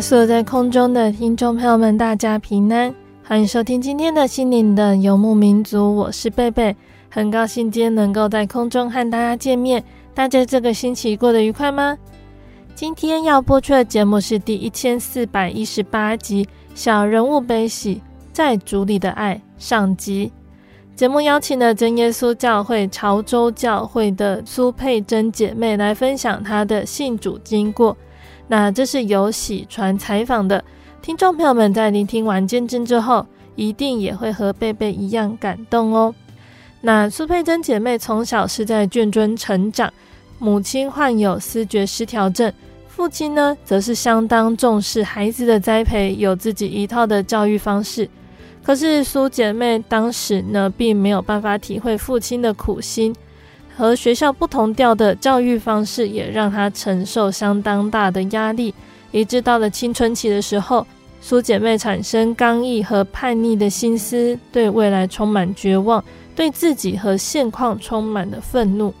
所有在空中的听众朋友们，大家平安，欢迎收听今天的心灵的游牧民族。我是贝贝，很高兴今天能够在空中和大家见面。大家这个星期过得愉快吗？今天要播出的节目是第一千四百一十八集《小人物悲喜，在主里的爱》上集。节目邀请了真耶稣教会潮州教会的苏佩珍姐妹来分享她的信主经过。那这是由喜传采访的，听众朋友们在聆听完见证之后，一定也会和贝贝一样感动哦。那苏佩珍姐妹从小是在眷村成长，母亲患有思觉失调症，父亲呢则是相当重视孩子的栽培，有自己一套的教育方式。可是苏姐妹当时呢，并没有办法体会父亲的苦心。和学校不同调的教育方式，也让她承受相当大的压力。一直到了青春期的时候，苏姐妹产生刚毅和叛逆的心思，对未来充满绝望，对自己和现况充满了愤怒。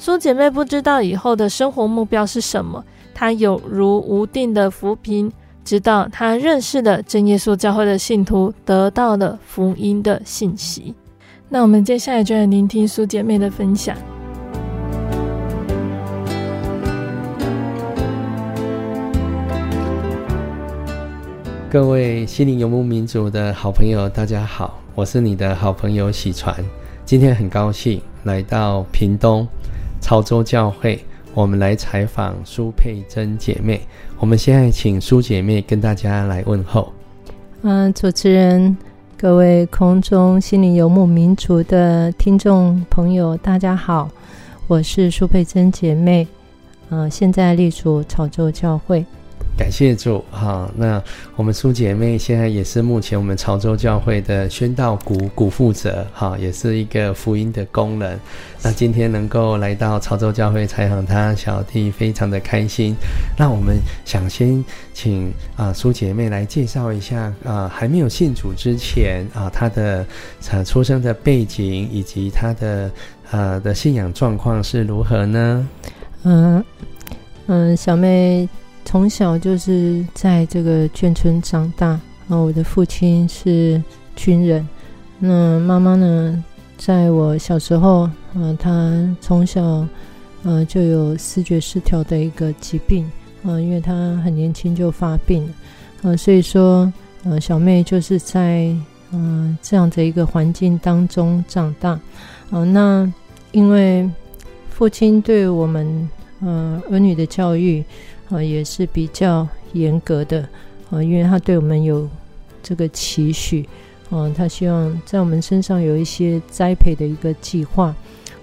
苏姐妹不知道以后的生活目标是什么，她有如无定的浮萍，直到她认识了真耶稣教会的信徒，得到了福音的信息。那我们接下来就来聆听苏姐妹的分享。各位心灵游牧民族的好朋友，大家好，我是你的好朋友喜传。今天很高兴来到屏东潮州教会，我们来采访苏佩珍姐妹。我们现在请苏姐妹跟大家来问候。嗯，主持人。各位空中心灵游牧民族的听众朋友，大家好，我是苏佩珍姐妹，呃，现在隶属潮州教会。感谢主哈，那我们苏姐妹现在也是目前我们潮州教会的宣道股股负责哈，也是一个福音的工人。那今天能够来到潮州教会采访她，小弟非常的开心。那我们想先请啊苏姐妹来介绍一下啊，还没有信主之前啊，她的呃出生的背景以及她的呃的信仰状况是如何呢？嗯嗯，小妹。从小就是在这个眷村长大，然后我的父亲是军人，那妈妈呢，在我小时候，呃，她从小，呃，就有视觉失调的一个疾病，呃，因为她很年轻就发病了，呃，所以说，呃，小妹就是在，呃，这样的一个环境当中长大，呃，那因为父亲对我们，呃，儿女的教育。呃，也是比较严格的，呃，因为他对我们有这个期许，呃，他希望在我们身上有一些栽培的一个计划，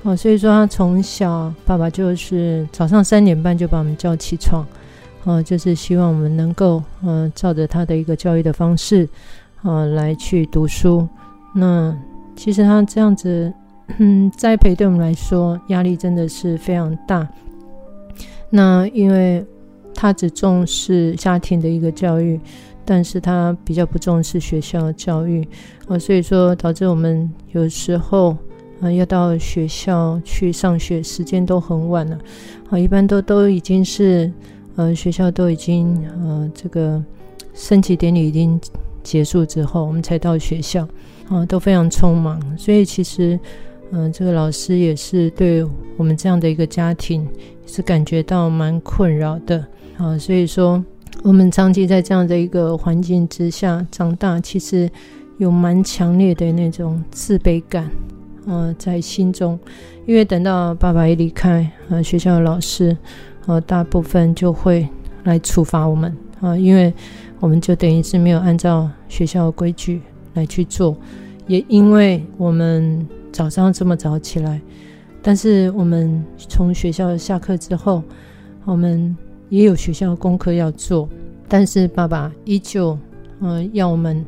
呃，所以说他从小爸爸就是早上三点半就把我们叫起床，呃，就是希望我们能够呃照着他的一个教育的方式，呃，来去读书。那其实他这样子，嗯，栽培对我们来说压力真的是非常大。那因为他只重视家庭的一个教育，但是他比较不重视学校教育，呃，所以说导致我们有时候，呃，要到学校去上学，时间都很晚了，啊，一般都都已经是，呃，学校都已经呃这个升旗典礼已经结束之后，我们才到学校，啊、都非常匆忙，所以其实，嗯、这个老师也是对我们这样的一个家庭是感觉到蛮困扰的，啊、所以说我们长期在这样的一个环境之下长大，其实有蛮强烈的那种自卑感，啊，在心中，因为等到爸爸一离开，呃，学校的老师。呃，大部分就会来处罚我们啊、因为我们就等于是没有按照学校的规矩来去做，也因为我们早上这么早起来，但是我们从学校下课之后，我们也有学校功课要做，但是爸爸依旧呃要我们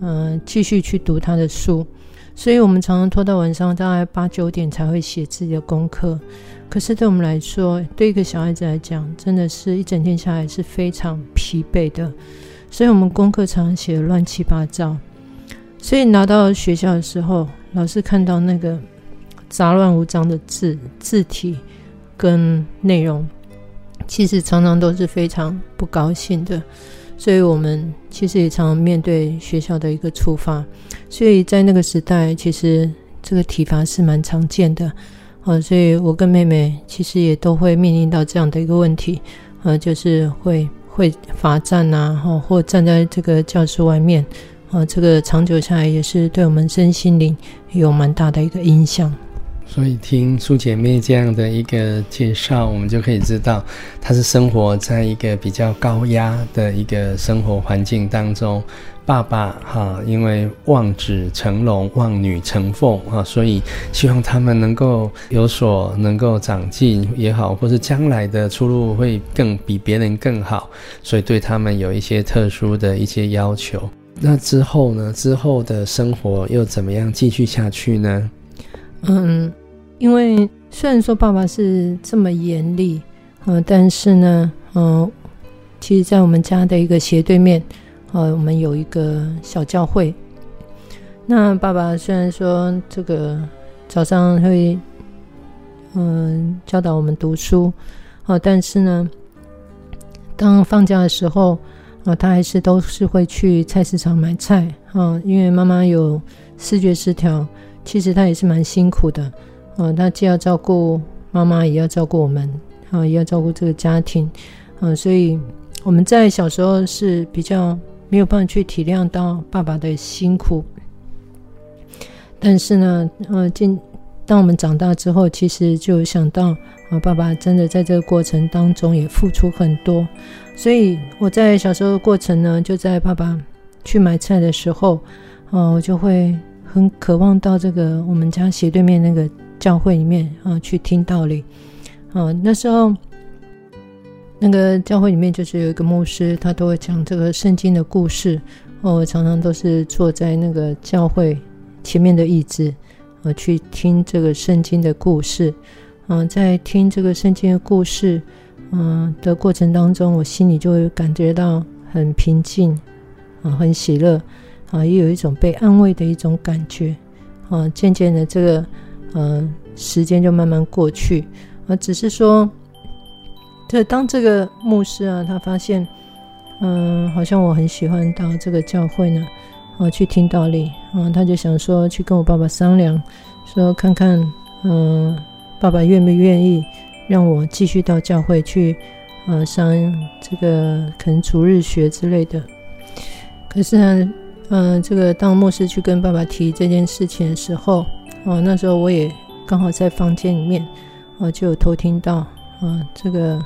呃继续去读他的书，所以我们常常拖到晚上大概八九点才会写自己的功课。可是对我们来说，对一个小孩子来讲，真的是一整天下来是非常疲惫的，所以我们功课常常写得乱七八糟。所以拿到学校的时候，老师看到那个杂乱无章的字字体跟内容，其实常常都是非常不高兴的。所以我们其实也常面对学校的一个处罚。所以在那个时代，其实这个体罚是蛮常见的。呃，所以我跟妹妹其实也都会面临到这样的一个问题，呃，就是会会罚站啊，或或站在这个教室外面，呃，这个长久下来也是对我们身心灵有蛮大的一个影响。所以听苏姐妹这样的一个介绍，我们就可以知道，她是生活在一个比较高压的一个生活环境当中。爸爸哈，因为望子成龙，望女成凤哈，所以希望他们能够有所能够长进也好，或是将来的出路会更比别人更好，所以对他们有一些特殊的一些要求。那之后呢？之后的生活又怎么样继续下去呢？嗯，因为虽然说爸爸是这么严厉，嗯，但是呢，嗯，其实，在我们家的一个斜对面。呃，我们有一个小教会。那爸爸虽然说这个早上会嗯、教导我们读书，呃，但是呢，当放假的时候，呃，他还是都是会去菜市场买菜啊、因为妈妈有视觉失调，其实他也是蛮辛苦的。呃，他既要照顾妈妈，也要照顾我们，啊、也要照顾这个家庭，呃，所以我们在小时候是比较。没有办法去体谅到爸爸的辛苦，但是呢，呃，进当我们长大之后，其实就想到啊、爸爸真的在这个过程当中也付出很多，所以我在小时候的过程呢，就在爸爸去买菜的时候，啊、我就会很渴望到这个我们家斜对面那个教会里面啊、去听道理，啊、那时候。那个教会里面就是有一个牧师，他都会讲这个圣经的故事。我常常都是坐在那个教会前面的椅子，呃，去听这个圣经的故事。嗯，在听这个圣经的故事，嗯的过程当中，我心里就会感觉到很平静，啊，很喜乐，啊，也有一种被安慰的一种感觉。啊，渐渐的，这个，嗯，时间就慢慢过去，啊，只是说。这当这个牧师啊，他发现，嗯，好像我很喜欢到这个教会呢，啊，去听道理，啊，他就想说去跟我爸爸商量，说看看，嗯，爸爸愿不愿意让我继续到教会去，呃，上这个可能主日学之类的。可是呢，嗯，这个当牧师去跟爸爸提这件事情的时候，哦，那时候我也刚好在房间里面，啊，就有偷听到，啊，这个。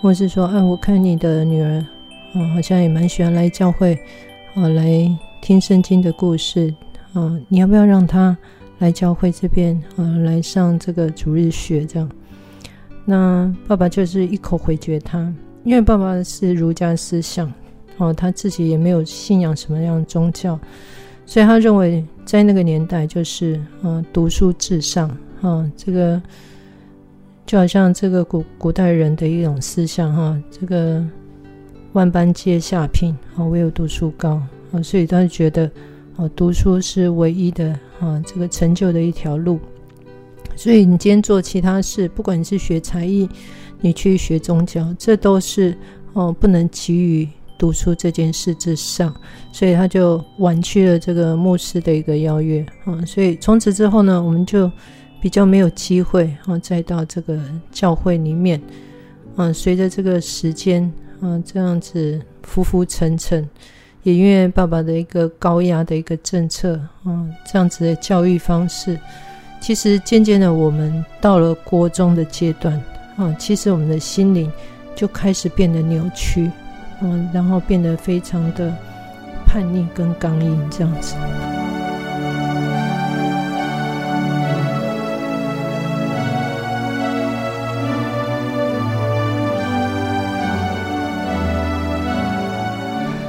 或是说，哎，我看你的女儿，嗯，好像也蛮喜欢来教会，啊，来听圣经的故事，啊，你要不要让她来教会这边，啊，来上这个主日学这样？那爸爸就是一口回绝他，因为爸爸是儒家思想，哦，他自己也没有信仰什么样的宗教，所以他认为在那个年代就是，嗯，读书至上，啊，这个。就好像这个古古代人的一种思想哈，这个万般皆下品啊，唯有读书高啊，所以他就觉得啊，读书是唯一的啊，这个成就的一条路。所以你今天做其他事，不管你是学才艺，你去学宗教，这都是哦不能给予读书这件事之上。所以他就婉拒了这个牧师的一个邀约啊。所以从此之后呢，我们就比较没有机会啊再到这个教会里面。嗯，随着这个时间，嗯，这样子浮浮沉沉，也因为爸爸的一个高压的一个政策，嗯，这样子的教育方式，其实渐渐的，我们到了国中的阶段，嗯，其实我们的心灵就开始变得扭曲，嗯，然后变得非常的叛逆跟刚硬，这样子。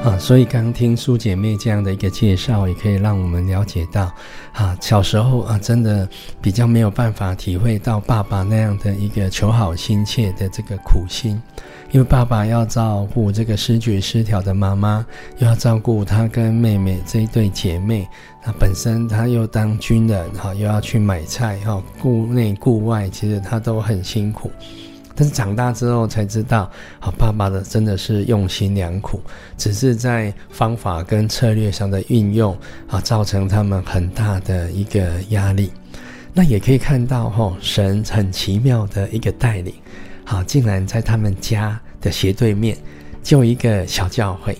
啊，所以刚听苏姐妹这样的一个介绍，也可以让我们了解到，啊，小时候啊，真的比较没有办法体会到爸爸那样的一个求好心切的这个苦心，因为爸爸要照顾这个失觉失调的妈妈，又要照顾他跟妹妹这一对姐妹，那本身他又当军人，哈，又要去买菜，哈，顾内顾外，其实他都很辛苦。但是长大之后才知道，好爸爸的真的是用心良苦，只是在方法跟策略上的运用啊，造成他们很大的一个压力。那也可以看到，吼，神很奇妙的一个带领，好，竟然在他们家的斜对面就一个小教会。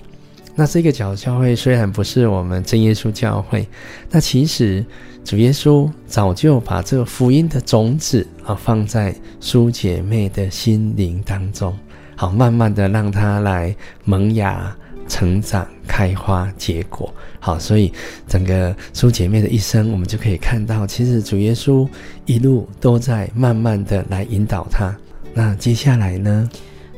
那这个小教会虽然不是我们真耶稣教会，那其实。主耶稣早就把这个福音的种子啊放在苏姐妹的心灵当中，好，慢慢的让她来萌芽、成长、开花、结果。好，所以整个苏姐妹的一生，我们就可以看到，其实主耶稣一路都在慢慢的来引导她。那接下来呢？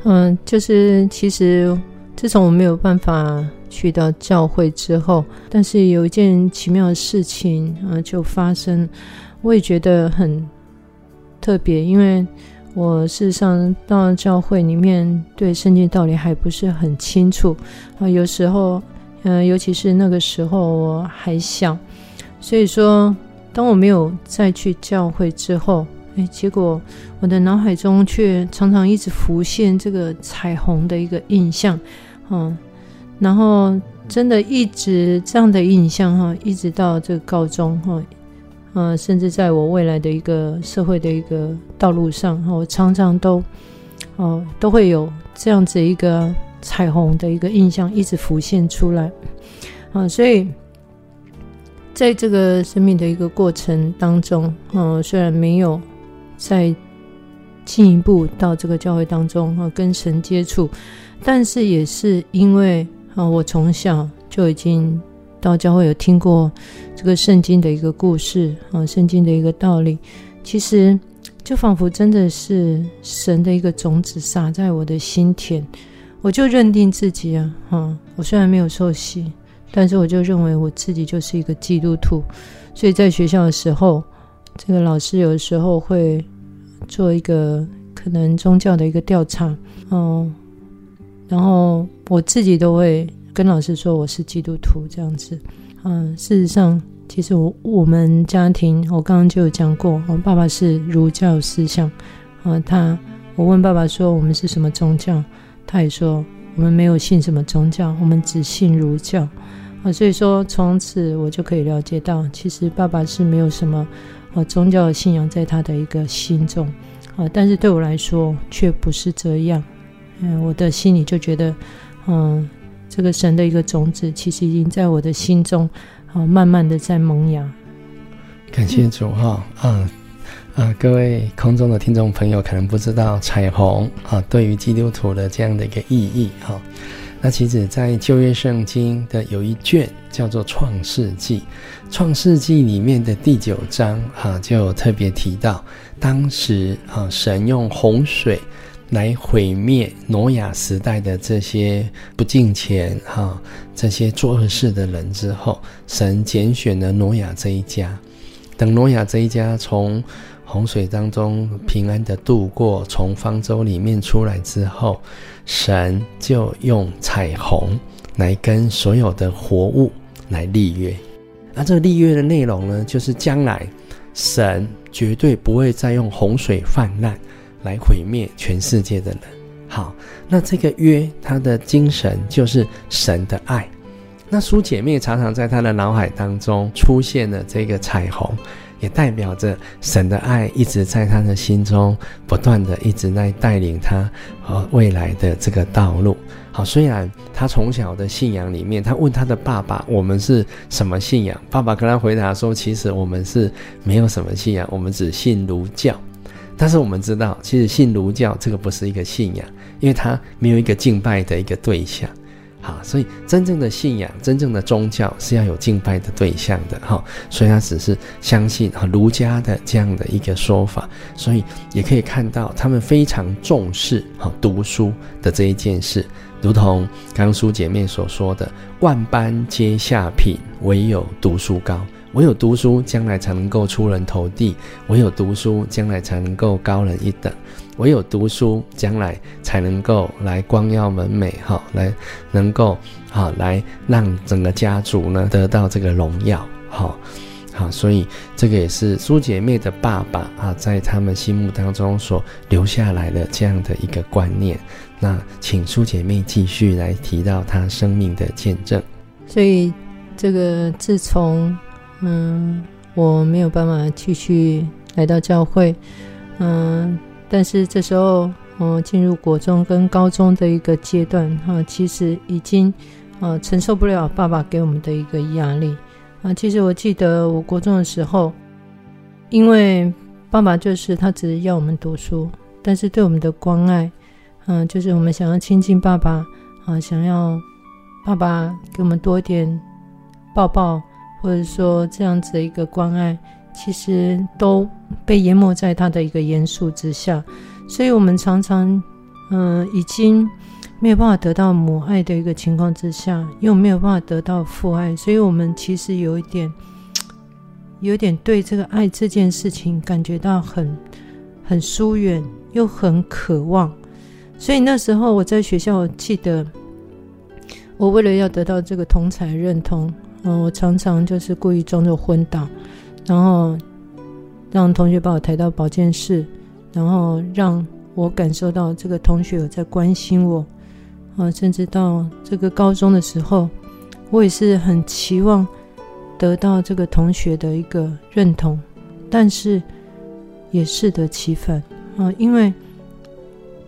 嗯，就是其实自从我没有办法。去到教会之后，但是有一件奇妙的事情啊，就发生，我也觉得很特别，因为我事实上到教会里面对圣经道理还不是很清楚啊，有时候，嗯，尤其是那个时候我还小，所以说，当我没有再去教会之后，哎，结果我的脑海中却常常一直浮现这个彩虹的一个印象，嗯。然后，真的一直这样的印象哈，一直到这个高中哈，呃，甚至在我未来的一个社会的一个道路上哈，我常常都，哦，都会有这样子一个彩虹的一个印象一直浮现出来，啊，所以在这个生命的一个过程当中，嗯，虽然没有再进一步到这个教会当中啊跟神接触，但是也是因为。啊，我从小就已经到教会有听过这个圣经的一个故事啊，圣经的一个道理，其实就仿佛真的是神的一个种子撒在我的心田，我就认定自己啊，哈，我虽然没有受洗，但是我就认为我自己就是一个基督徒，所以在学校的时候，这个老师有的时候会做一个可能宗教的一个调查，嗯。然后我自己都会跟老师说我是基督徒这样子，嗯，事实上，其实我我们家庭，我刚刚就有讲过，我爸爸是儒教思想，啊，他我问爸爸说我们是什么宗教，他也说我们没有信什么宗教，我们只信儒教，啊，所以说从此我就可以了解到，其实爸爸是没有什么啊宗教的信仰在他的一个心中，啊，但是对我来说却不是这样。嗯，我的心里就觉得，嗯，这个神的一个种子，其实已经在我的心中，啊，慢慢的在萌芽。感谢主哈，嗯，啊，各位空中的听众朋友可能不知道彩虹啊，对于基督徒的这样的一个意义哈。那其实，在旧约圣经的有一卷叫做《创世纪》，《创世纪》里面的第九章哈，就有特别提到，当时啊，神用洪水。来毁灭挪亚时代的这些不敬虔哈，这些做恶事的人之后，神拣选了挪亚这一家。等挪亚这一家从洪水当中平安的度过，从方舟里面出来之后，神就用彩虹来跟所有的活物来立约。那这个立约的内容呢，就是将来神绝对不会再用洪水泛滥来毁灭全世界的人。好，那这个约它的精神就是神的爱。那苏姐妹常常在她的脑海当中出现了这个彩虹。也代表着神的爱一直在他的心中不断的一直在带领他和未来的这个道路。好，虽然他从小的信仰里面，他问他的爸爸：“我们是什么信仰？”爸爸跟他回答说：“其实我们是没有什么信仰，我们只信儒教。”但是我们知道，其实信儒教这个不是一个信仰，因为他没有一个敬拜的一个对象。好，所以真正的信仰、真正的宗教是要有敬拜的对象的哈。所以他只是相信哈儒家的这样的一个说法，所以也可以看到他们非常重视哈读书的这一件事，如同刚书姐妹所说的“万般皆下品，唯有读书高”。唯有读书，将来才能够出人头地；唯有读书，将来才能够高人一等；唯有读书，将来才能够来光耀门楣，哈，来能够哈来让整个家族呢得到这个荣耀，哈，好，所以这个也是苏姐妹的爸爸啊，在他们心目当中所留下来的这样的一个观念。那请苏姐妹继续来提到她生命的见证。所以这个自从。嗯，我没有办法继续来到教会，嗯，但是这时候，嗯，进入国中跟高中的一个阶段，哈，其实已经，呃，承受不了爸爸给我们的一个压力，啊，其实我记得我国中的时候，因为爸爸就是他只是要我们读书，但是对我们的关爱，嗯，就是我们想要亲近爸爸，啊，想要爸爸给我们多一点抱抱。或者说这样子的一个关爱，其实都被淹没在他的一个严肃之下，所以我们常常，嗯、已经没有办法得到母爱的一个情况之下，又没有办法得到父爱，所以我们其实有一点，有点对这个爱这件事情感觉到很很疏远，又很渴望。所以那时候我在学校，记得我为了要得到这个同才认同。嗯，我常常就是故意装作昏倒，然后让同学把我抬到保健室，然后让我感受到这个同学有在关心我。啊，甚至到这个高中的时候，我也是很期望得到这个同学的一个认同，但是也适得其反啊，因为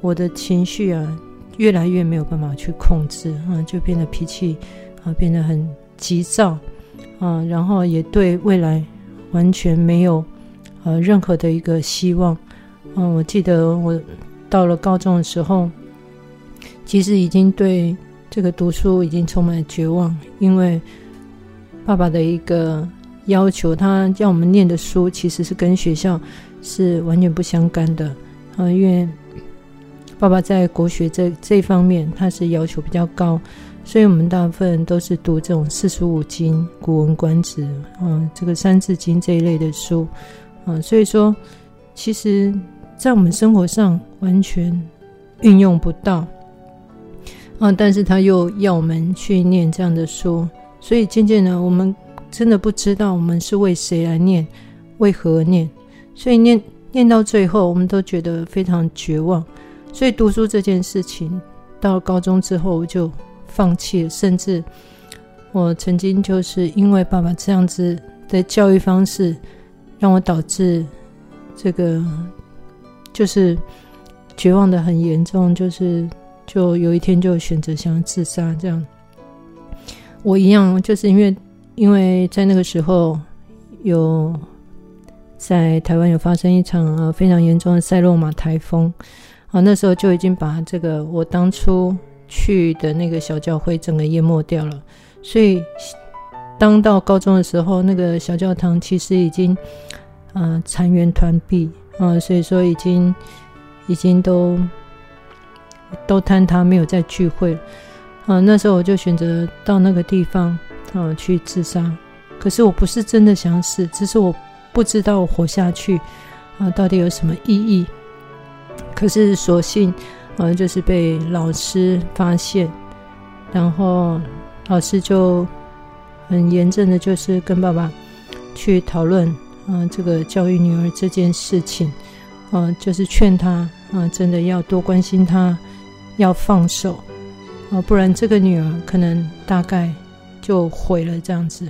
我的情绪啊越来越没有办法去控制啊，就变得脾气啊变得很。急躁，啊，然后也对未来完全没有呃任何的一个希望，嗯，我记得我到了高中的时候，其实已经对这个读书已经充满绝望，因为爸爸的一个要求，他叫我们念的书其实是跟学校是完全不相干的，啊，因为爸爸在国学这这方面他是要求比较高。所以我们大部分都是读这种四书五经、古文观止，嗯，这个三字经这一类的书，啊，所以说，其实，在我们生活上完全运用不到，啊，但是他又要我们去念这样的书，所以渐渐的，我们真的不知道我们是为谁来念，为何念，所以念念到最后，我们都觉得非常绝望。所以读书这件事情，到高中之后我就。放弃了，甚至我曾经就是因为爸爸这样子的教育方式，让我导致这个就是绝望的很严重，就是就有一天就选择想要自杀。这样，我一样就是因为因为在那个时候有在台湾有发生一场呃非常严重的赛洛玛台风啊，那时候就已经把这个我当初。去的那个小教会整个淹没掉了，所以当到高中的时候，那个小教堂其实已经嗯残垣断壁嗯，所以说已经已经都都坍塌，没有再聚会了啊。那时候我就选择到那个地方嗯去自杀，可是我不是真的想死，只是我不知道我活下去啊到底有什么意义。可是所幸。好像就是被老师发现，然后老师就很严正的，就是跟爸爸去讨论，啊，这个教育女儿这件事情，啊，就是劝她啊，真的要多关心她，要放手啊，不然这个女儿可能大概就毁了这样子。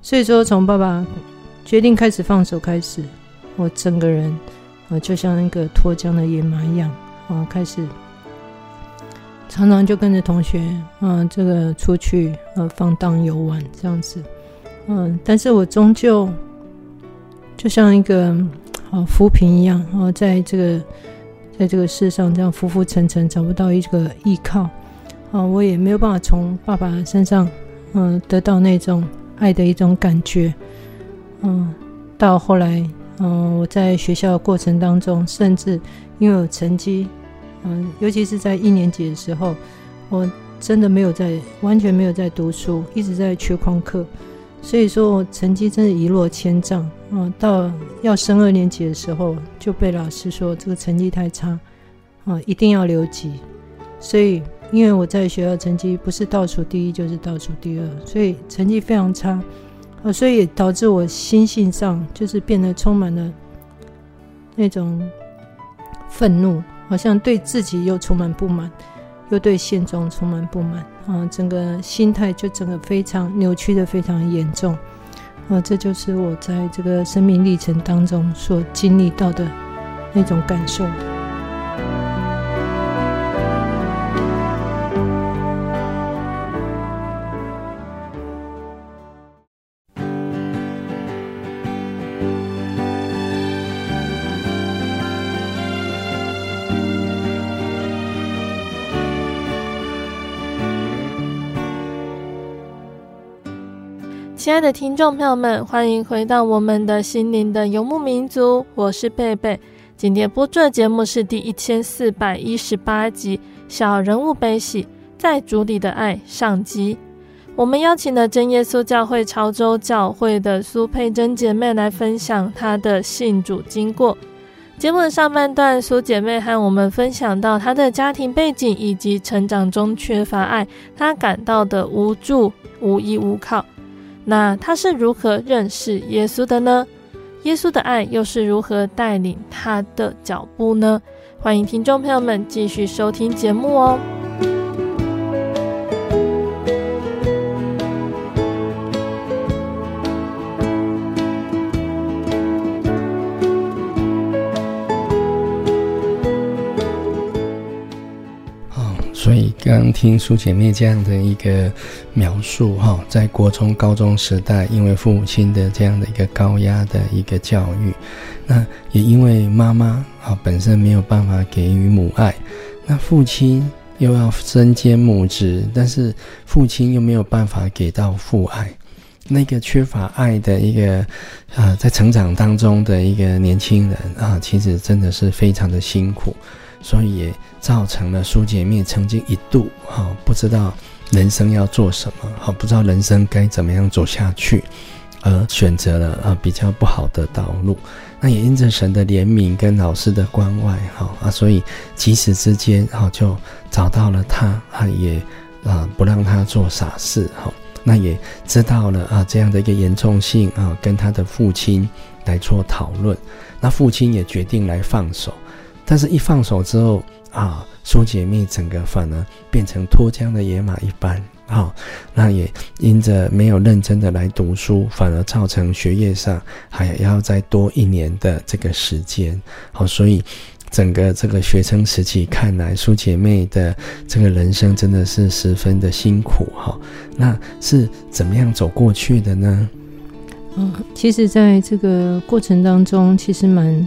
所以说，从爸爸决定开始放手开始，我整个人啊，就像一个脱缰的野马一样啊，开始常常就跟着同学嗯，这个出去呃放荡游玩这样子。嗯，但是我终究就像一个啊浮萍一样啊，在这个在这个世上这样浮浮沉沉，找不到一个依靠啊，我也没有办法从爸爸身上嗯得到那种爱的一种感觉。嗯，到后来嗯，我在学校的过程当中，甚至因为有成绩，嗯，尤其是在一年级的时候，我真的没有在完全没有在读书，一直在缺旷课。所以说我成绩真的一落千丈啊！到要升二年级的时候，就被老师说这个成绩太差啊，一定要留级。所以因为我在学校成绩不是倒数第一，就是倒数第二，所以成绩非常差啊，所以也导致我心性上就是变得充满了那种愤怒，好像对自己又充满不满。又对现状充满不满啊，整个心态就整个非常扭曲的非常严重啊，这就是我在这个生命历程当中所经历到的那种感受。亲爱的听众朋友们，欢迎回到我们的心灵的游牧民族，我是贝贝。今天播出的节目是第一千四百一十八集《小人物悲喜，在主里的爱》上集。我们邀请了真耶稣教会潮州教会的苏佩珍姐妹来分享她的信主经过。节目的上半段，苏姐妹和我们分享到她的家庭背景以及成长中缺乏爱，她感到的无助、无依无靠。那他是如何认识耶稣的呢？耶稣的爱又是如何带领他的脚步呢？欢迎听众朋友们继续收听节目哦。刚听苏姐妹这样的一个描述哈，在国中、高中时代，因为父母亲的这样的一个高压的一个教育，那也因为妈妈啊本身没有办法给予母爱，那父亲又要身兼母职，但是父亲又没有办法给到父爱，那个缺乏爱的一个啊，在成长当中的一个年轻人啊，其实真的是非常的辛苦。所以也造成了苏姐妹曾经一度哈不知道人生要做什么，哈不知道人生该怎么样走下去，而选择了啊比较不好的道路。那也因着神的怜悯跟老师的关怀，哈啊，所以及时之间哈就找到了他，啊也啊不让他做傻事，哈那也知道了啊这样的一个严重性啊，跟他的父亲来做讨论，那父亲也决定来放手。但是，一放手之后啊，苏姐妹整个反而变成脱缰的野马一般啊。那也因着没有认真的来读书，反而造成学业上还要再多一年的这个时间。好，所以整个这个学生时期看来，苏姐妹的这个人生真的是十分的辛苦哈。那是怎么样走过去的呢？嗯，其实在这个过程当中，其实蛮。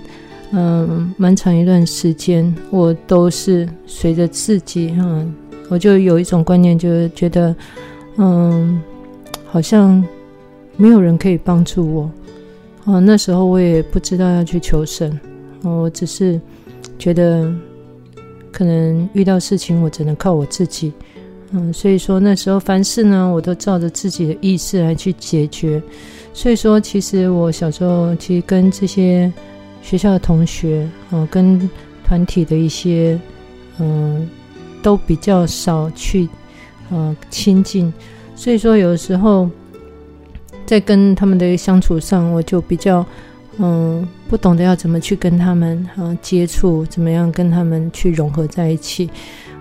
嗯，蛮长一段时间，我都是随着自己、嗯，我就有一种观念，就是觉得，嗯，好像没有人可以帮助我。啊，那时候我也不知道要去求神，我只是觉得可能遇到事情，我只能靠我自己。嗯，所以说那时候凡事呢，我都照着自己的意识来去解决。所以说，其实我小时候其实跟这些。学校的同学，呃，跟团体的一些，嗯、呃，都比较少去，呃，亲近。所以说，有时候在跟他们的相处上，我就比较嗯不懂得要怎么去跟他们啊接触，怎么样跟他们去融合在一起，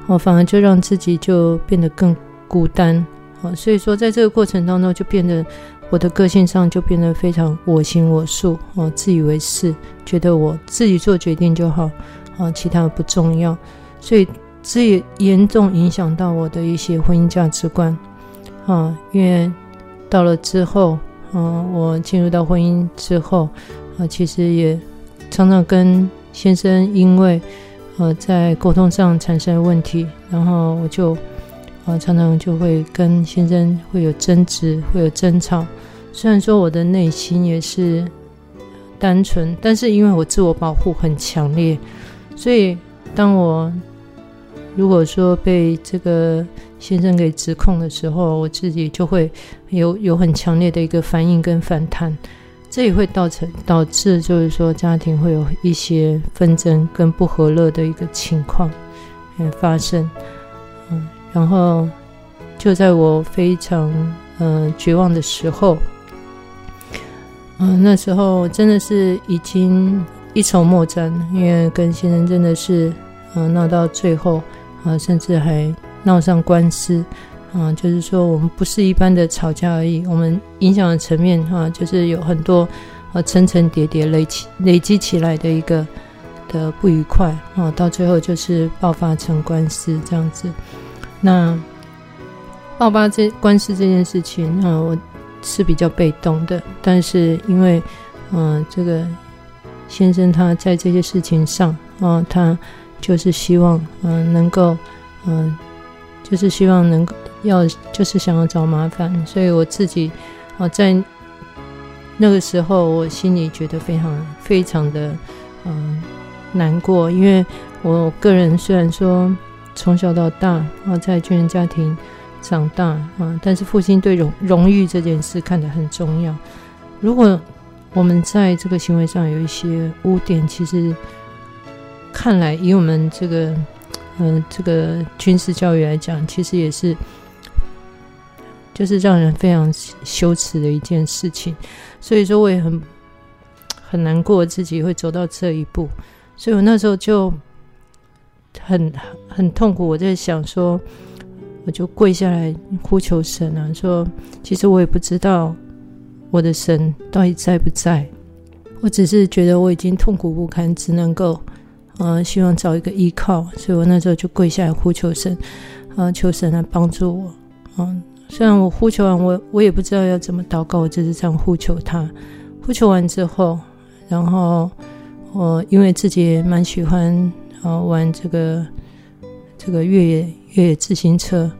我反而就让自己就变得更孤单啊。所以说，在这个过程当中，就变得我的个性上就变得非常我行我素哦，自以为是，觉得我自己做决定就好啊，其他的不重要。所以这也严重影响到我的一些婚姻价值观啊，因为。到了之后，嗯，我进入到婚姻之后，啊，其实也常常跟先生因为，呃，在沟通上产生问题，然后我就，啊，常常就会跟先生会有争执，会有争吵。虽然说我的内心也是单纯，但是因为我自我保护很强烈，所以当我如果说被这个。先生给指控的时候，我自己就会有有很强烈的一个反应跟反弹，这也会造成导致就是说家庭会有一些纷争跟不和乐的一个情况嗯发生，然后就在我非常嗯、呃、绝望的时候，嗯、那时候真的是已经一筹莫展，因为跟先生真的是嗯、呃、闹到最后啊、呃，甚至还。闹上官司，啊，就是说我们不是一般的吵架而已，我们影响的层面哈，就是有很多呃层层叠叠累积累积起来的一个的不愉快啊，到最后就是爆发成官司这样子。那爆发这官司这件事情啊，我是比较被动的，但是因为嗯，这个先生他在这些事情上啊，他就是希望嗯能够嗯。就是希望能够要，就是想要找麻烦，所以我自己啊，在那个时候，我心里觉得非常非常的嗯难过，因为我个人虽然说从小到大啊在军人家庭长大啊，但是父亲对荣荣誉这件事看得很重要。如果我们在这个行为上有一些污点，其实看来以我们这个。嗯、呃，这个军事教育来讲，其实也是，就是让人非常羞耻的一件事情。所以说，我也很很难过自己会走到这一步。所以我那时候就很很痛苦。我在想说，我就跪下来呼求神啊，说，其实我也不知道我的神到底在不在。我只是觉得我已经痛苦不堪，只能够。呃，希望找一个依靠，所以我那时候就跪下来呼求神，呃，求神来帮助我。嗯、虽然我呼求完，我我也不知道要怎么祷告，我就是这样呼求他。呼求完之后，然后我因为自己也蛮喜欢啊玩这个这个越野越野自行车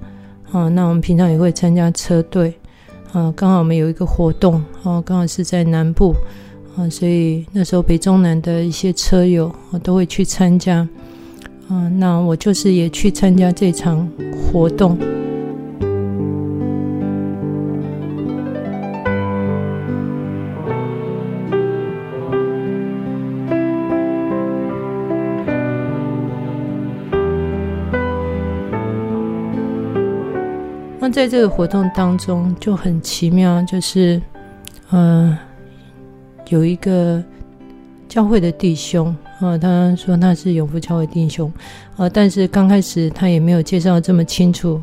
啊，那我们平常也会参加车队啊，刚好我们有一个活动啊，刚好是在南部。啊，所以那时候北中南的一些车友，啊都会去参加。啊，那我就是也去参加这场活动。那在这个活动当中就很奇妙，就是，嗯、呃。有一个教会的弟兄啊，他说他是永福教会弟兄啊，但是刚开始他也没有介绍这么清楚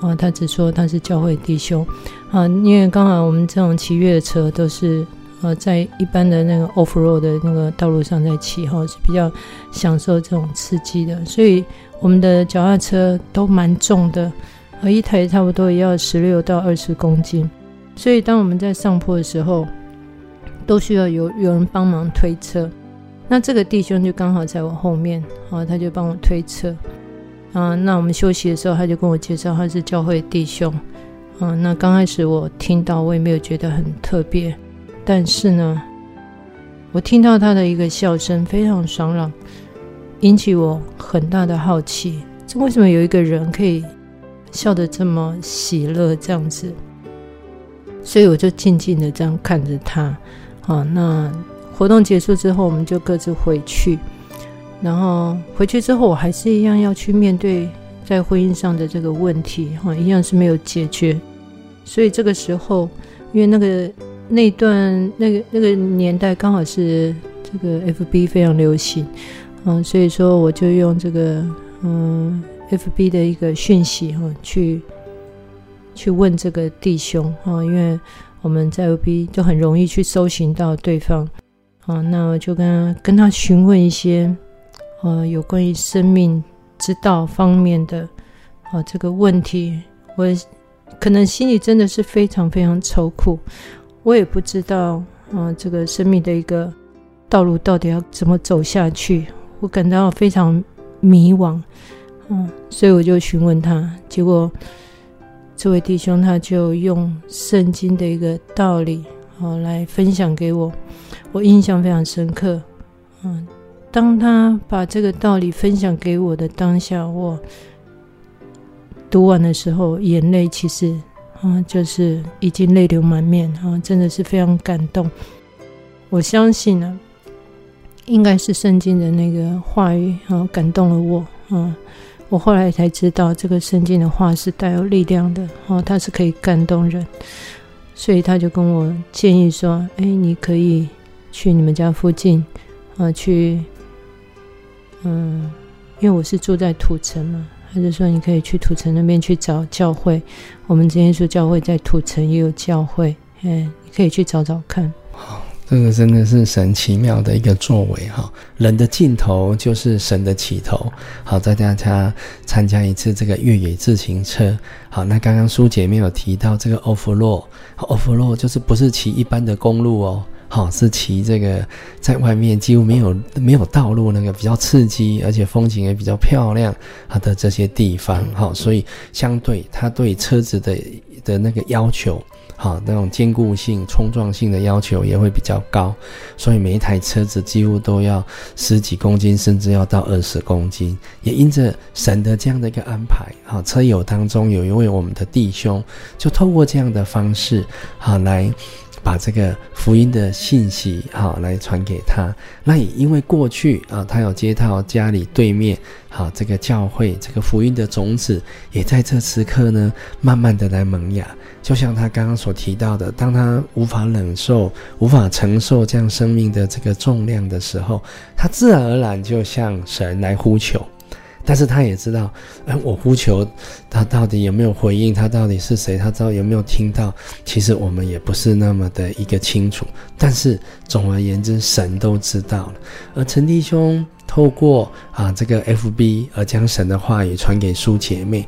啊，他只说他是教会弟兄啊，因为刚好我们这种骑越野车都是呃在一般的那个 off road 的那个道路上在骑哈，是比较享受这种刺激的，所以我们的脚踏车都蛮重的，而，一台差不多也要十六到二十公斤，所以当我们在上坡的时候。都需要有有人帮忙推车，那这个弟兄就刚好在我后面，啊，他就帮我推车，啊，那我们休息的时候，他就跟我介绍他是教会弟兄，啊，那刚开始我听到我也没有觉得很特别，但是呢，我听到他的一个笑声非常爽朗，引起我很大的好奇，这为什么有一个人可以笑得这么喜乐这样子？所以我就静静的这样看着他。好，那活动结束之后，我们就各自回去。然后回去之后，我还是一样要去面对在婚姻上的这个问题，哈，一样是没有解决。所以这个时候，因为那个那段那个那个年代刚好是这个 FB 非常流行，嗯，所以说我就用这个嗯 FB 的一个讯息哈去去问这个弟兄哈，因为我们在 FB 就很容易去搜寻到对方，啊，那我就跟他跟他询问一些呃有关于生命之道方面的啊这个问题，我。可能心里真的是非常非常愁苦，我也不知道，啊、这个生命的一个道路到底要怎么走下去，我感到非常迷惘，嗯，所以我就询问他，结果这位弟兄他就用圣经的一个道理，啊，来分享给我，我印象非常深刻，嗯，当他把这个道理分享给我的当下，我。读完的时候，眼泪其实啊，就是已经泪流满面啊，真的是非常感动。我相信呢，应该是圣经的那个话语啊，感动了我啊。我后来才知道，这个圣经的话是带有力量的哦，它是可以感动人。所以他就跟我建议说：“哎，你可以去你们家附近啊，去嗯，因为我是住在土城嘛。”他就说：“你可以去土城那边去找教会，我们之前说教会在土城也有教会，哎，你可以去找找看。”这个真的是神奇妙的一个作为哈！人的尽头就是神的起头。好，再大家参加一次这个越野自行车。好，那刚刚苏姐没有提到这个 off road，off road 就是不是骑一般的公路哦。好，是骑这个在外面几乎没有没有道路，那个比较刺激，而且风景也比较漂亮，好的这些地方，好，所以相对它对车子的的那个要求，好，那种坚固性、冲撞性的要求也会比较高，所以每一台车子几乎都要十几公斤，甚至要到二十公斤。也因着神的这样的一个安排，哈，车友当中有一位我们的弟兄，就透过这样的方式，好来。把这个福音的信息哈来传给他，那也因为过去啊，他有接到家里对面好这个教会这个福音的种子，也在这时刻呢，慢慢的来萌芽。就像他刚刚所提到的，当他无法忍受、无法承受这样生命的这个重量的时候，他自然而然就向神来呼求。但是他也知道，哎，我呼求他到底有没有回应？他到底是谁？他知道有没有听到？其实我们也不是那么的一个清楚。但是总而言之，神都知道了。而陈弟兄透过啊这个 FB 而将神的话语传给苏姐妹，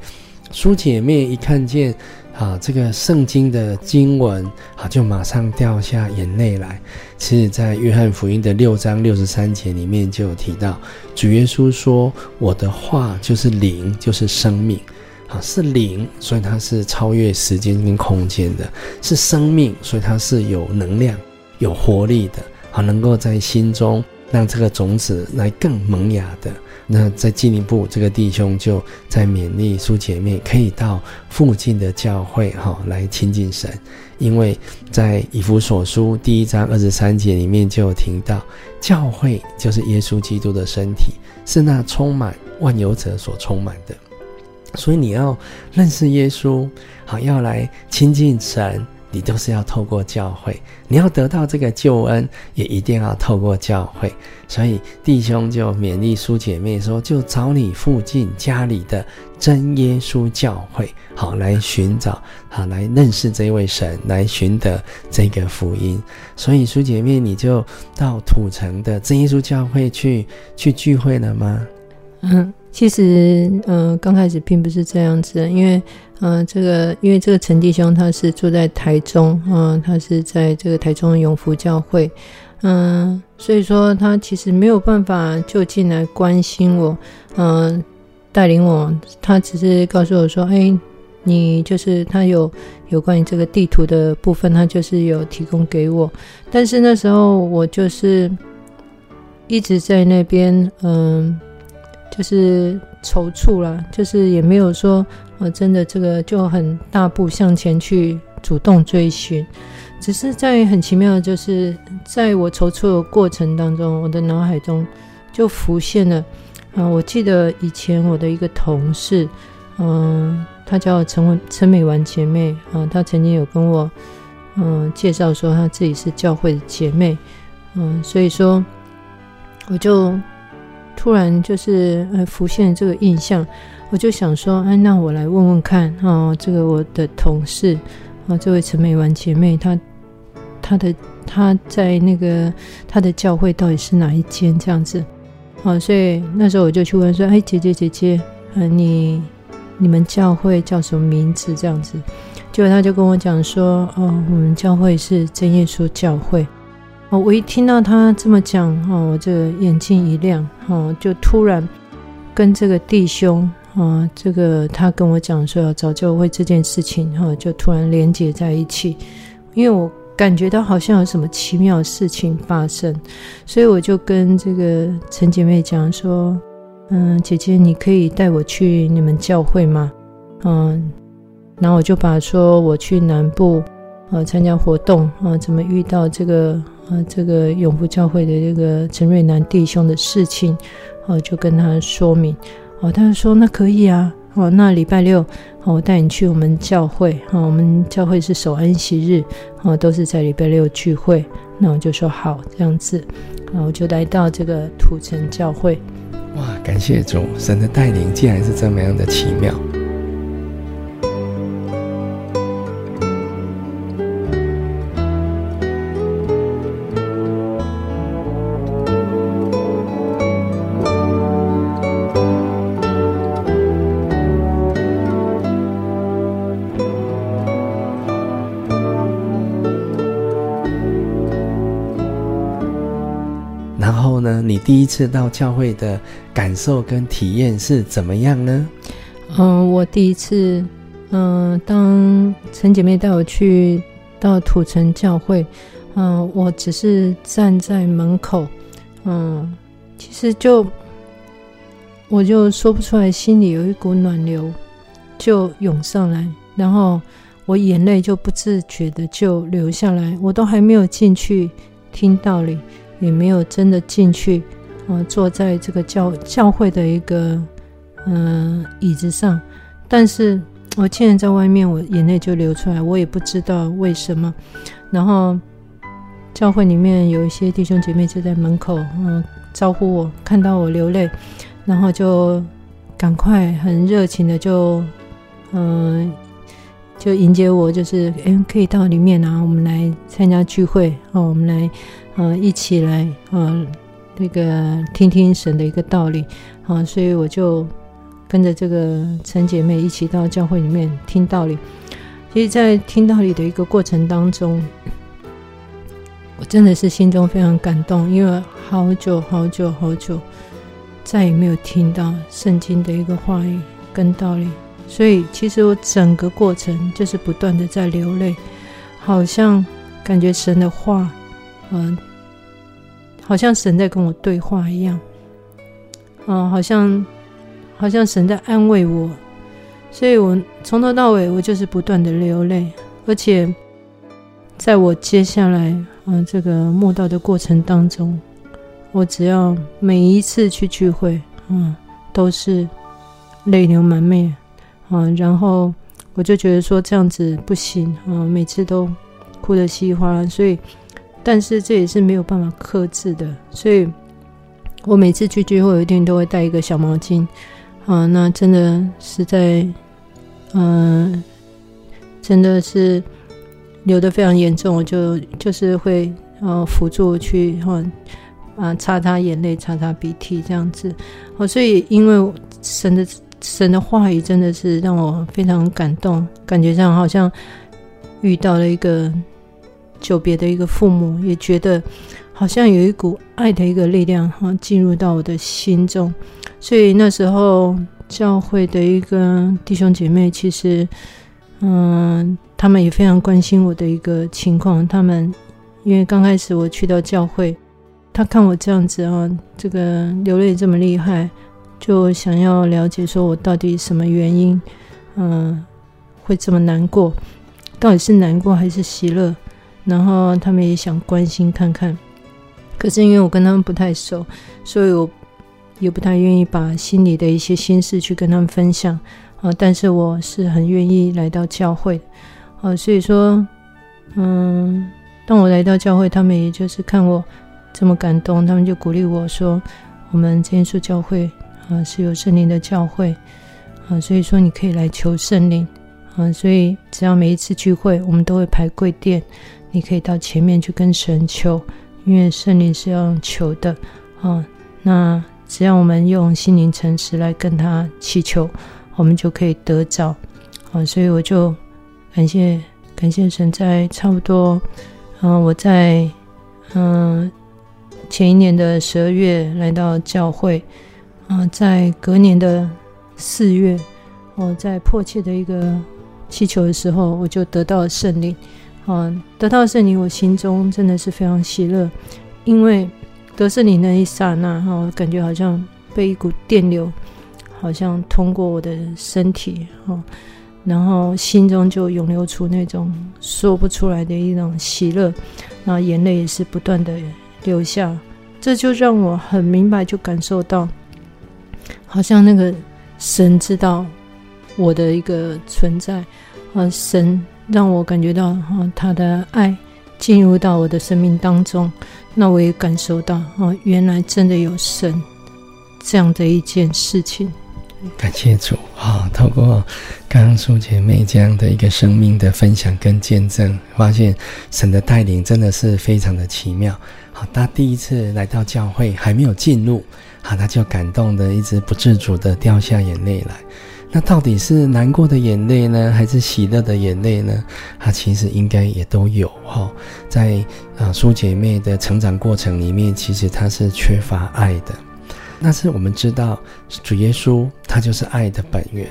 苏姐妹一看见。啊，这个圣经的经文啊，就马上掉下眼泪来。其实，在约翰福音的六章六十三节里面就有提到，主耶稣说：“我的话就是灵，就是生命。啊，是灵，所以它是超越时间跟空间的；是生命，所以它是有能量、有活力的。啊，能够在心中让这个种子来更萌芽的。”那再进一步，这个弟兄就在勉励苏姐妹可以到附近的教会哈来亲近神，因为在以弗所书第一章二十三节里面就有提到，教会就是耶稣基督的身体，是那充满万有者所充满的，所以你要认识耶稣，好要来亲近神。你都是要透过教会，你要得到这个救恩，也一定要透过教会。所以弟兄就勉励苏姐妹说：“就找你附近家里的真耶稣教会，好来寻找，好来认识这位神，来寻得这个福音。”所以苏姐妹，你就到土城的真耶稣教会去去聚会了吗？嗯。其实，嗯、呃，刚开始并不是这样子，因为，嗯、呃，这个，因为这个陈弟兄他是住在台中，嗯、他是在这个台中的永福教会，嗯、所以说他其实没有办法就近来关心我，嗯、呃，带领我，他只是告诉我说，哎，你就是他有有关于这个地图的部分，他就是有提供给我，但是那时候我就是一直在那边，嗯、就是踌躇了，就是也没有说，呃，真的这个就很大步向前去主动追寻，只是在很奇妙的，就是在我踌躇的过程当中，我的脑海中就浮现了，嗯、我记得以前我的一个同事，嗯、她叫陈文陈美婉姐妹，啊、呃，她曾经有跟我，嗯、介绍说她自己是教会的姐妹，嗯、所以说我就突然就是呃浮现这个印象，我就想说，哎，那我来问问看哦，这个我的同事啊，这位陈美婉姐妹，她她的她在那个她的教会到底是哪一间这样子？哦，所以那时候我就去问说，哎，姐姐姐姐，呃，你你们教会叫什么名字？这样子，结果他就跟我讲说，哦，我们教会是真耶稣教会。哦，我一听到他这么讲，哦，我这眼睛一亮，哦，就突然跟这个弟兄。啊，这个他跟我讲说要找教会这件事情，哈，就突然连接在一起，因为我感觉到好像有什么奇妙的事情发生，所以我就跟这个陈姐妹讲说，嗯，姐姐，你可以带我去你们教会吗？嗯，然后我就把说我去南部，呃，参加活动，啊，怎么遇到这个，啊，这个永福教会的这个陈瑞南弟兄的事情，啊，就跟他说明。哦，他就说那可以啊，哦，那礼拜六，哦，我带你去我们教会，哦，我们教会是守安息日，哦，都是在礼拜六聚会，那我就说好这样子，然后我就来到这个土城教会。哇，感谢主，神的带领竟然是这么样的奇妙。第一次到教会的感受跟体验是怎么样呢？嗯，我第一次，嗯，当陈姐妹带我去到土城教会，嗯，我只是站在门口，嗯，其实就我就说不出来，心里有一股暖流就涌上来，然后我眼泪就不自觉的就流下来，我都还没有进去听道理。也没有真的进去，呃，坐在这个教教会的一个嗯、椅子上，但是我竟然在外面，我眼泪就流出来，我也不知道为什么。然后教会里面有一些弟兄姐妹就在门口，嗯、招呼我，看到我流泪，然后就赶快很热情的就嗯、就迎接我，就是哎，可以到里面啊，我们来参加聚会哦，我们来。呃，一起来，呃，那个听听神的一个道理，啊、呃，所以我就跟着这个陈姐妹一起到教会里面听道理。其实，在听道理的一个过程当中，我真的是心中非常感动，因为好久好久好久再也没有听到圣经的一个话语跟道理，所以其实我整个过程就是不断的在流泪，好像感觉神的话。嗯，好像神在跟我对话一样，嗯，好像好像神在安慰我，所以我从头到尾我就是不断的流泪，而且在我接下来嗯这个慕道的过程当中，我只要每一次去聚会，嗯，都是泪流满面，嗯，然后我就觉得说这样子不行，嗯，每次都哭得稀里哗啦，所以。但是这也是没有办法克制的，所以我每次去聚会，我一定都会带一个小毛巾啊。那真的实在，嗯、真的是流得非常严重，我就就是会呃辅助去哈啊擦擦眼泪、擦擦鼻涕这样子。哦，所以因为神的神的话语真的是让我非常感动，感觉上好像遇到了一个。久别的一个父母，也觉得好像有一股爱的一个力量哈进入到我的心中，所以那时候教会的一个弟兄姐妹，其实嗯，他们也非常关心我的一个情况。他们因为刚开始我去到教会，他看我这样子啊，这个流泪这么厉害，就想要了解说我到底什么原因，嗯，会这么难过，到底是难过还是喜乐？然后他们也想关心看看，可是因为我跟他们不太熟，所以我也不太愿意把心里的一些心事去跟他们分享啊。但是我是很愿意来到教会，啊，所以说嗯，当我来到教会，他们也就是看我这么感动，他们就鼓励我说：“我们真耶稣教会啊是有圣灵的教会啊，所以说你可以来求圣灵啊。所以只要每一次聚会，我们都会排跪垫，你可以到前面去跟神求，因为圣灵是要求的啊。那只要我们用心灵诚实来跟他祈求，我们就可以得着啊。所以我就感谢。”感谢神，在差不多，嗯，我在嗯前一年的十二月来到教会，啊，在隔年的四月，我在迫切的一个祈求的时候，我就得到了圣灵，啊，得到圣灵，我心中真的是非常喜乐，因为得圣灵那一刹那，哈，感觉好像被一股电流，好像通过我的身体，哈。然后心中就涌流出那种说不出来的一种喜乐，然后眼泪也是不断的流下，这就让我很明白，就感受到，好像那个神知道我的一个存在，啊，神让我感觉到啊，他的爱进入到我的生命当中，那我也感受到啊，原来真的有神这样的一件事情。感谢主啊！透过刚刚苏姐妹这样的一个生命的分享跟见证，发现神的带领真的是非常的奇妙。好，他第一次来到教会还没有进入，好，他就感动的一直不自主的掉下眼泪来。那到底是难过的眼泪呢，还是喜乐的眼泪呢？它其实应该也都有哈。在啊苏姐妹的成长过程里面，其实她是缺乏爱的。但是我们知道，主耶稣他就是爱的本源。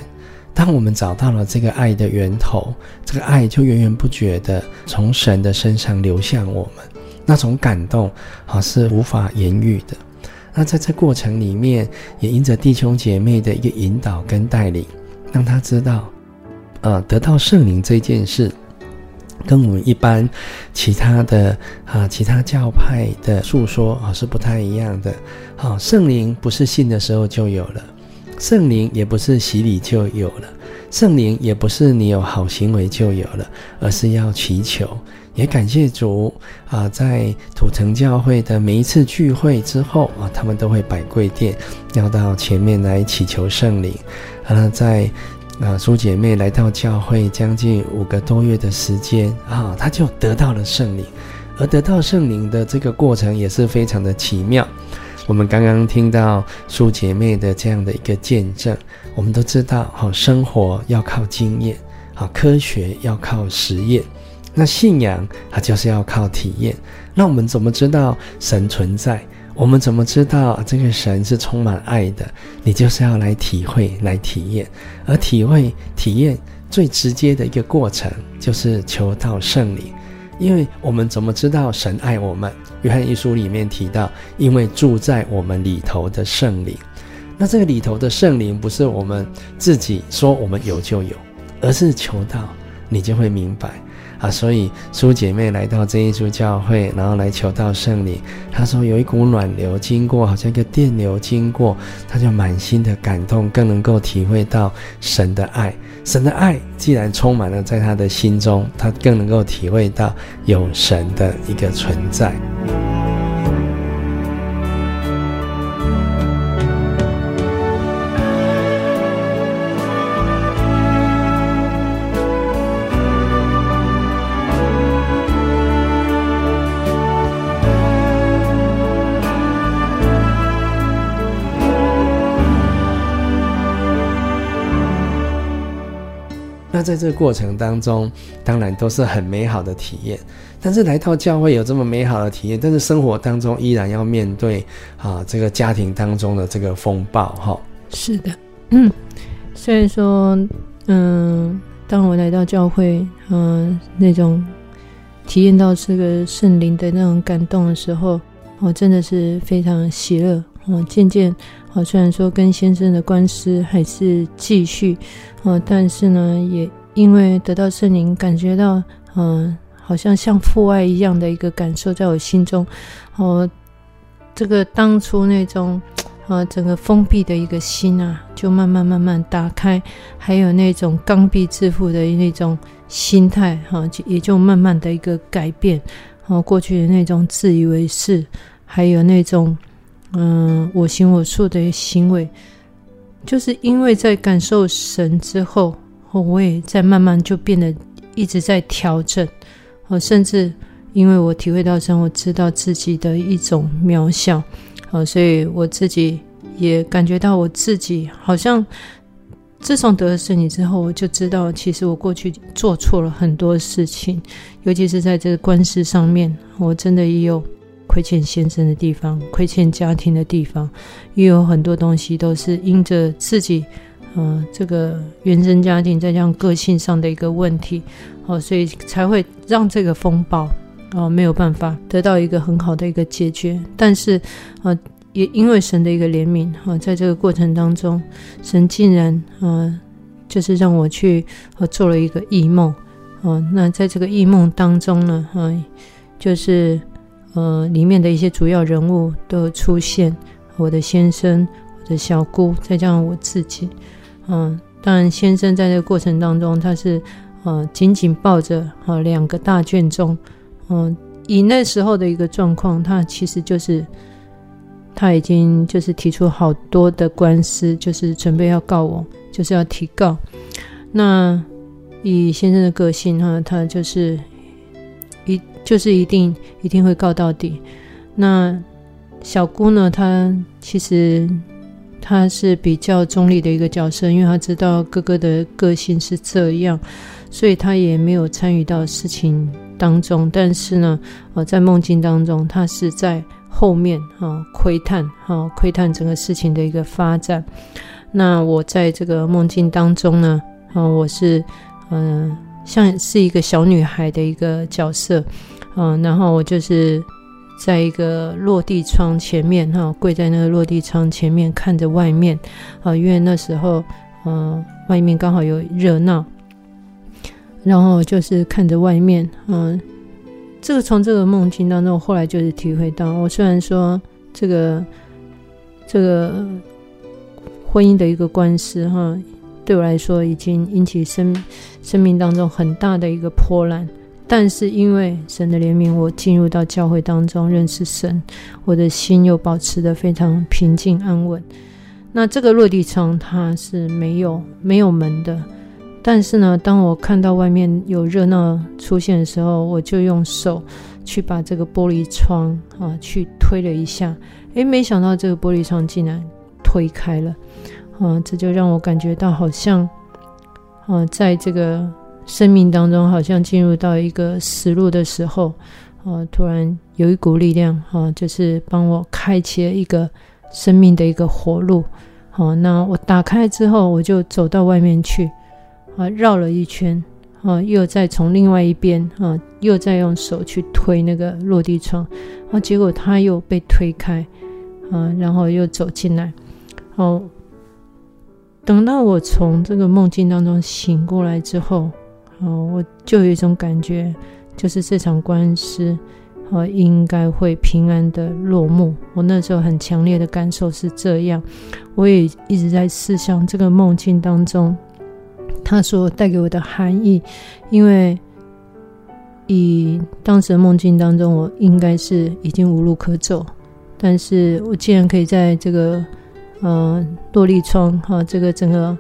当我们找到了这个爱的源头，这个爱就源源不绝的从神的身上流向我们，那种感动啊是无法言喻的。那在这过程里面，也因着弟兄姐妹的一个引导跟带领，让他知道，呃，得到圣灵这件事。跟我们一般其他的啊，其他教派的诉说啊是不太一样的。好，圣灵不是信的时候就有了，圣灵也不是洗礼就有了，圣灵也不是你有好行为就有了，而是要祈求。也感谢主啊，在土城教会的每一次聚会之后啊，他们都会摆跪垫，要到前面来祈求圣灵。啊，在。啊，苏姐妹来到教会将近五个多月的时间啊，她就得到了圣灵，而得到圣灵的这个过程也是非常的奇妙。我们刚刚听到苏姐妹的这样的一个见证，我们都知道，好，生活要靠经验，好，科学要靠实验，那信仰它就是要靠体验。那我们怎么知道神存在？我们怎么知道这个神是充满爱的？你就是要来体会、来体验，而体会、体验最直接的一个过程，就是求到圣灵。因为我们怎么知道神爱我们？约翰一书里面提到，因为住在我们里头的圣灵。那这个里头的圣灵，不是我们自己说我们有就有，而是求到，你就会明白。啊，所以苏姐妹来到真耶稣教会，然后来求到圣灵。她说有一股暖流经过，好像一个电流经过，她就满心的感动，更能够体会到神的爱。神的爱既然充满了在她的心中，她更能够体会到有神的一个存在。在这个过程当中，当然都是很美好的体验。但是来到教会有这么美好的体验，但是生活当中依然要面对啊，这个家庭当中的这个风暴哈。是的，嗯，所以说，嗯，当我来到教会，嗯，那种体验到这个圣灵的那种感动的时候，我真的是非常喜乐。我，渐渐，好，虽然说跟先生的官司还是继续，呃，但是呢，也因为得到圣灵，感觉到，嗯，好像像父爱一样的一个感受在我心中，哦，这个当初那种，啊，整个封闭的一个心啊，就慢慢慢慢打开，还有那种刚愎自负的那种心态哈，就也就慢慢的一个改变。哦，过去的那种自以为是，还有那种嗯我行我素的行为，就是因为在感受神之后，我也在慢慢就变得一直在调整。哦，甚至因为我体会到神，我知道自己的一种渺小。哦，所以我自己也感觉到我自己好像。自从得了圣灵之后，我就知道，其实我过去做错了很多事情，尤其是在这个官司上面，我真的也有亏欠先生的地方，亏欠家庭的地方，也有很多东西都是因着自己，呃，这个原生家庭再加上个性上的一个问题，哦，所以才会让这个风暴，哦，没有办法得到一个很好的一个解决，但是，呃。也因为神的一个怜悯哈，在这个过程当中，神竟然呃，就是让我去呃做了一个异梦哦。那在这个异梦当中呢，哈，就是呃里面的一些主要人物都出现，我的先生、我的小姑，再加上我自己，嗯，当然先生在这个过程当中，他是呃紧紧抱着啊两个大卷宗，嗯，以那时候的一个状况，他其实就是。他已经就是提出好多的官司，就是准备要告我，就是要提告。那以先生的个性哈，他就是一就是一定一定会告到底。那小姑呢，她其实她是比较中立的一个角色，因为她知道哥哥的个性是这样，所以她也没有参与到事情当中。但是呢，呃，在梦境当中，她是在。后面哈窥探哈窥探整个事情的一个发展。那我在这个梦境当中呢，啊，我是嗯像是一个小女孩的一个角色，嗯，然后我就是在一个落地窗前面哈，跪在那个落地窗前面看着外面啊，因为那时候嗯外面刚好有热闹，然后就是看着外面嗯。这个从这个梦境当中，后来就是体会到，我虽然说这个这个婚姻的一个官司哈，对我来说已经引起生生命当中很大的一个波澜，但是因为神的怜悯，我进入到教会当中认识神，我的心又保持的非常平静安稳。那这个落地窗它是没有没有门的。但是呢，当我看到外面有热闹出现的时候，我就用手去把这个玻璃窗啊去推了一下，诶，没想到这个玻璃窗竟然推开了，啊，这就让我感觉到好像，啊，在这个生命当中，好像进入到一个死路的时候，啊，突然有一股力量，啊，就是帮我开启了一个生命的一个活路，好，那我打开之后，我就走到外面去。啊，绕了一圈，啊，又再从另外一边，啊，又再用手去推那个落地窗，啊，结果它又被推开，啊，然后又走进来，哦，等到我从这个梦境当中醒过来之后，哦，我就有一种感觉，就是这场官司，啊，应该会平安的落幕。我那时候很强烈的感受是这样，我也一直在思想这个梦境当中。他所带给我的含义，因为以当时的梦境当中，我应该是已经无路可走，但是我竟然可以在这个呃落地窗哈，这个整个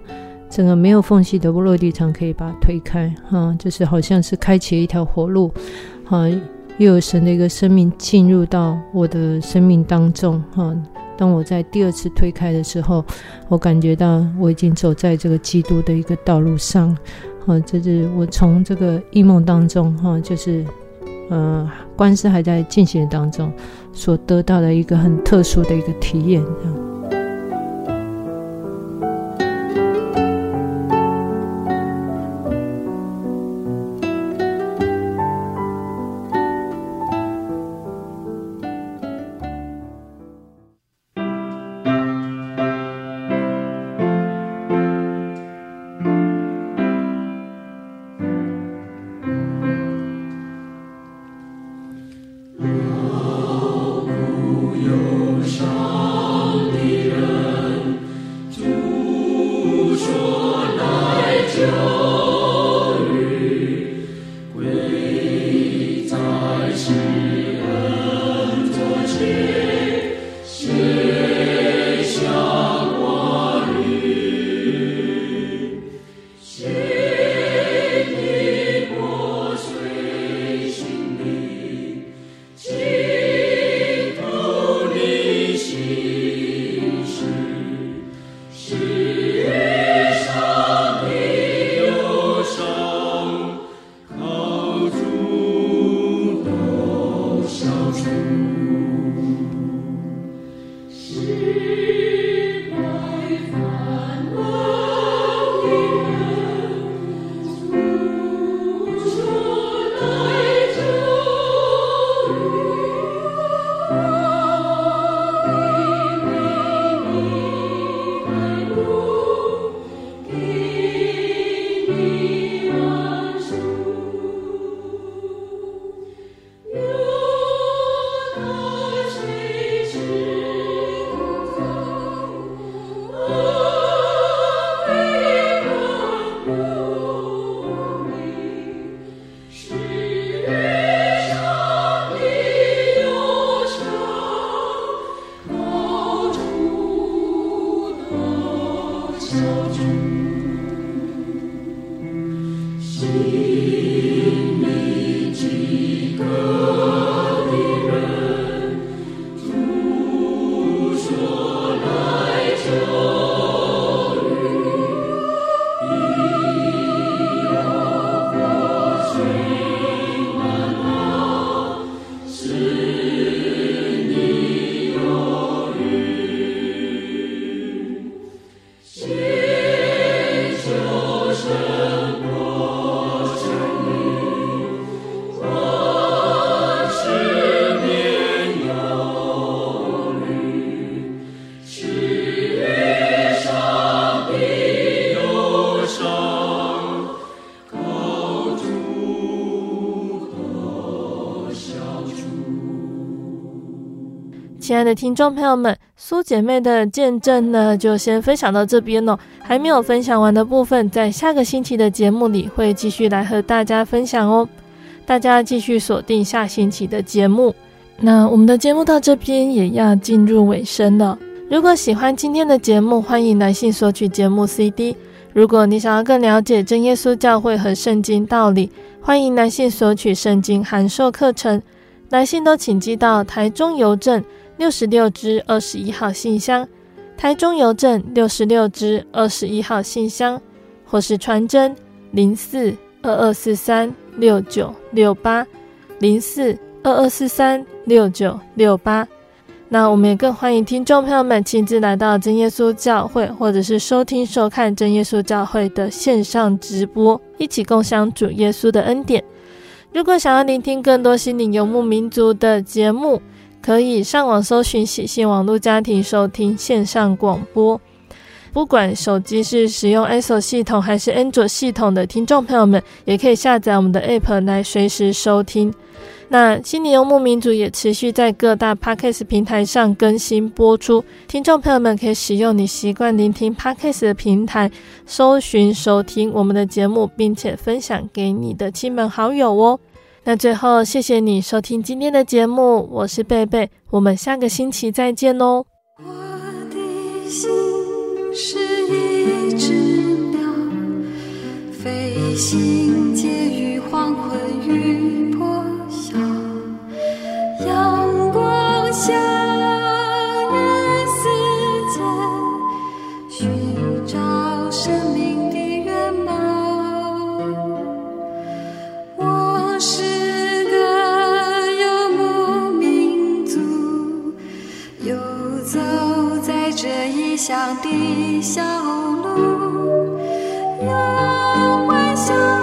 整个没有缝隙的落地窗可以把它推开哈，就是好像是开启一条活路哈，又有神的一个生命进入到我的生命当中哈。当我在第二次推开的时候，我感觉到我已经走在这个基督的一个道路上，啊，这是我从这个异梦当中，哈，就是，呃，官司还在进行当中，所得到的一个很特殊的一个体验，这样。爱的听众朋友们，苏姐妹的见证呢，就先分享到这边哦。还没有分享完的部分，在下个星期的节目里会继续来和大家分享哦。大家继续锁定下星期的节目。那我们的节目到这边也要进入尾声了。如果喜欢今天的节目，欢迎来信索取节目 CD。如果你想要更了解真耶稣教会和圣经道理，欢迎来信索取圣经函授课程。来信都请寄到台中邮政。六十六支二十一号信箱，台中邮政六十六支二十一号信箱，或是传真零四二二四三六九六八零四二二四三六九六八。那我们也更欢迎听众朋友们亲自来到真耶稣教会，或者是收听收看真耶稣教会的线上直播，一起共享主耶稣的恩典。如果想要聆听更多心灵游牧民族的节目，可以上网搜寻喜信网络家庭收听线上广播，不管手机是使用 i s o 系统还是安卓系统的听众朋友们，也可以下载我们的 App 来随时收听。那心灵游牧民族也持续在各大 Podcast 平台上更新播出，听众朋友们可以使用你习惯聆听 Podcast 的平台搜寻收听我们的节目，并且分享给你的亲朋好友哦。那最后，谢谢你收听今天的节目，我是贝贝，我们下个星期再见哦。我的心是一只鸟，飞行介于黄昏与破晓，阳光下。乡的小路，有幻想。